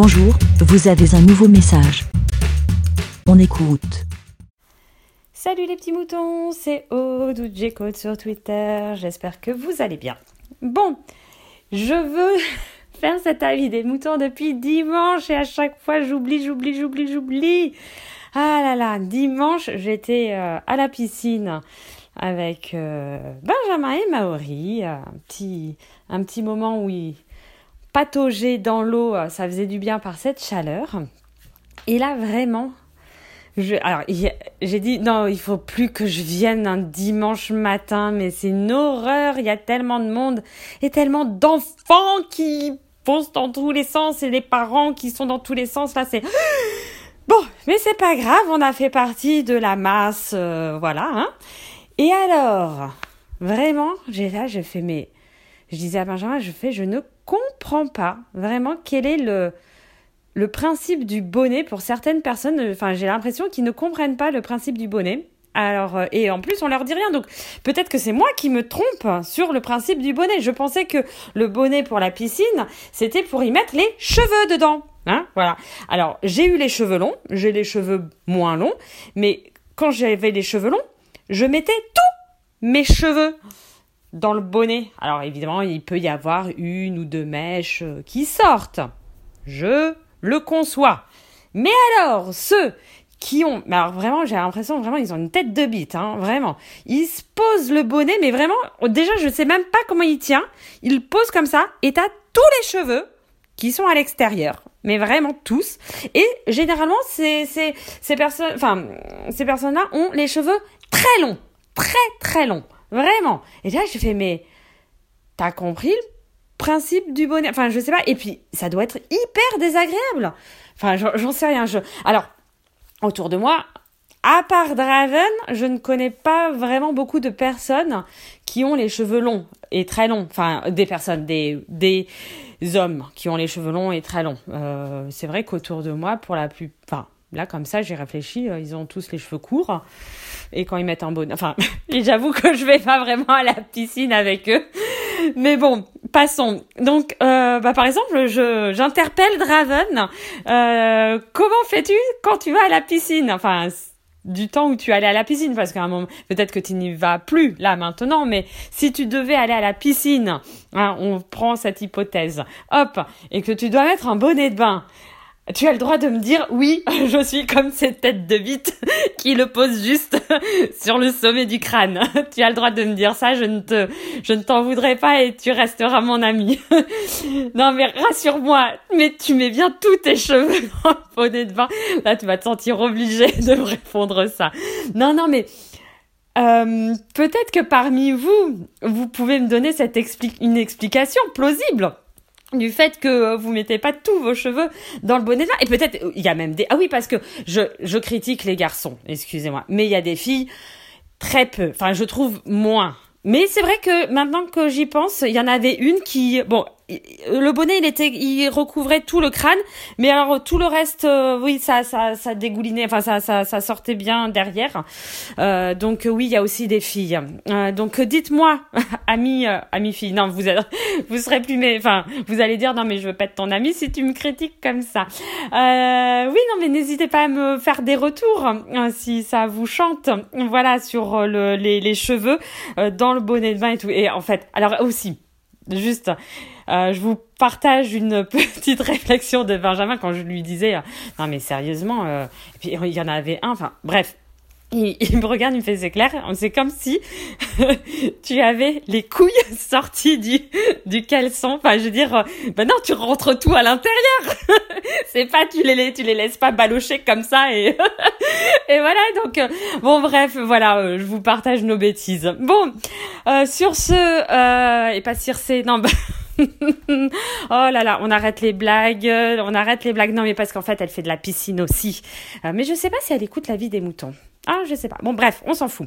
Bonjour, vous avez un nouveau message. On écoute. Salut les petits moutons, c'est Aude ou J-Code sur Twitter. J'espère que vous allez bien. Bon, je veux faire cet avis des moutons depuis dimanche et à chaque fois j'oublie, j'oublie, j'oublie, j'oublie. Ah là là, dimanche j'étais euh, à la piscine avec euh, Benjamin et Maori. Un petit, moment où pataugeaient dans l'eau, ça faisait du bien par cette chaleur. Et là vraiment, alors, j'ai dit non, il faut plus que je vienne un dimanche matin, mais c'est une horreur. Il y a tellement de monde et tellement d'enfants qui posent dans tous les sens et les parents qui sont dans tous les sens. Là, c'est bon, mais c'est pas grave. On a fait partie de la masse, euh, voilà. Hein. Et alors, vraiment, j'ai là, je fais mais, je disais à Benjamin, je fais, je ne comprends pas vraiment quel est le le principe du bonnet pour certaines personnes. Enfin, j'ai l'impression qu'ils ne comprennent pas le principe du bonnet. Alors, euh, et en plus, on leur dit rien. Donc, peut-être que c'est moi qui me trompe sur le principe du bonnet. Je pensais que le bonnet pour la piscine, c'était pour y mettre les cheveux dedans. Hein, voilà. Alors, j'ai eu les cheveux longs, j'ai les cheveux moins longs, mais quand j'avais les cheveux longs, je mettais tous mes cheveux dans le bonnet. Alors, évidemment, il peut y avoir une ou deux mèches euh, qui sortent. Je le conçoit. Mais alors, ceux qui ont, alors vraiment, j'ai l'impression vraiment ils ont une tête de bite, hein, vraiment. Ils se posent le bonnet, mais vraiment, déjà je sais même pas comment il tient. Il pose comme ça et t'as tous les cheveux qui sont à l'extérieur, mais vraiment tous. Et généralement, ces ces ces ces personnes-là ont les cheveux très longs, très très longs, vraiment. Et là, je fais mais t'as compris principe du bonnet. Enfin, je sais pas. Et puis, ça doit être hyper désagréable. Enfin, j'en sais rien. Je... Alors, autour de moi, à part Draven, je ne connais pas vraiment beaucoup de personnes qui ont les cheveux longs et très longs. Enfin, des personnes, des, des hommes qui ont les cheveux longs et très longs. Euh, c'est vrai qu'autour de moi, pour la. Enfin, là, comme ça, j'ai réfléchi, euh, ils ont tous les cheveux courts. Et quand ils mettent un bonnet... Enfin, j'avoue que je vais pas vraiment à la piscine avec eux. Mais bon, passons. Donc, euh, bah, par exemple, je j'interpelle Draven. Euh, comment fais-tu quand tu vas à la piscine? Enfin, du temps où tu allais à la piscine, parce qu'à un moment, peut-être que tu n'y vas plus là maintenant, mais si tu devais aller à la piscine, hein, on prend cette hypothèse, hop, et que tu dois mettre un bonnet de bain, tu as le droit de me dire oui, je suis comme cette tête de bite qui le pose juste sur le sommet du crâne. Tu as le droit de me dire ça, je ne te, je ne t'en voudrais pas et tu resteras mon ami. Non mais rassure-moi, mais tu mets bien tous tes cheveux dans le bonnet de. Là, tu vas te sentir obligé de me répondre ça. Non, non, mais euh, peut-être que parmi vous, vous pouvez me donner cette une explication plausible du fait que vous mettez pas tous vos cheveux dans le bonnet de. Et peut-être, il y a même des... Ah oui, parce que je, je critique les garçons, excusez-moi. Mais il y a des filles très peu. Enfin, je trouve moins. Mais c'est vrai que maintenant que j'y pense, il y en avait une qui... Bon, le bonnet, il était, il recouvrait tout le crâne, mais alors tout le reste, euh, oui, ça, ça, ça dégoulinait, enfin ça, ça, ça sortait bien derrière. Euh, donc oui, il y a aussi des filles. Euh, donc dites-moi, ami, euh, ami fille, non, vous, vous serez plus, mais enfin, vous allez dire non, mais je veux pas être ton ami si tu me critiques comme ça. Euh, oui, non, mais n'hésitez pas à me faire des retours hein, si ça vous chante. Voilà sur le, les, les cheveux dans le bonnet de bain et tout. Et en fait, alors aussi, juste. Euh, je vous partage une petite réflexion de Benjamin quand je lui disais euh, non mais sérieusement euh, et puis il y en avait un enfin bref il, me regarde, il me fait c'est clair, c'est comme si tu avais les couilles sorties du du caleçon. Enfin, je veux dire, ben non, tu rentres tout à l'intérieur. c'est pas tu les tu les laisses pas balocher comme ça et et voilà. Donc bon, bref, voilà, je vous partage nos bêtises. Bon, sur ce et pas circé, non. Bah, oh là là, on arrête les blagues, on arrête les blagues. Non, mais parce qu'en fait, elle fait de la piscine aussi. Euh, mais je sais pas si elle écoute la vie des moutons. Ah, je sais pas. Bon, bref, on s'en fout.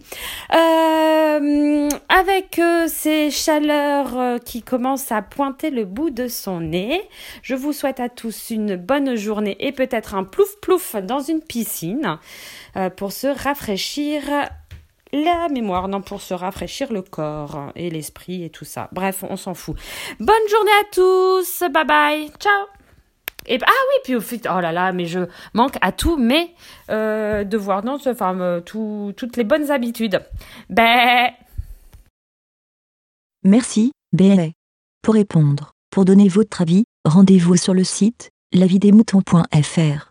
Euh, avec euh, ces chaleurs qui commencent à pointer le bout de son nez, je vous souhaite à tous une bonne journée et peut-être un plouf plouf dans une piscine pour se rafraîchir la mémoire, non, pour se rafraîchir le corps et l'esprit et tout ça. Bref, on s'en fout. Bonne journée à tous, bye bye, ciao Et ah oui, puis au fait, oh là là, mais je manque à tous mes euh, devoirs, non, enfin, euh, tout, toutes les bonnes habitudes. Ben. Merci, BLA. Pour répondre, pour donner votre avis, rendez-vous sur le site lavidesmoutons.fr.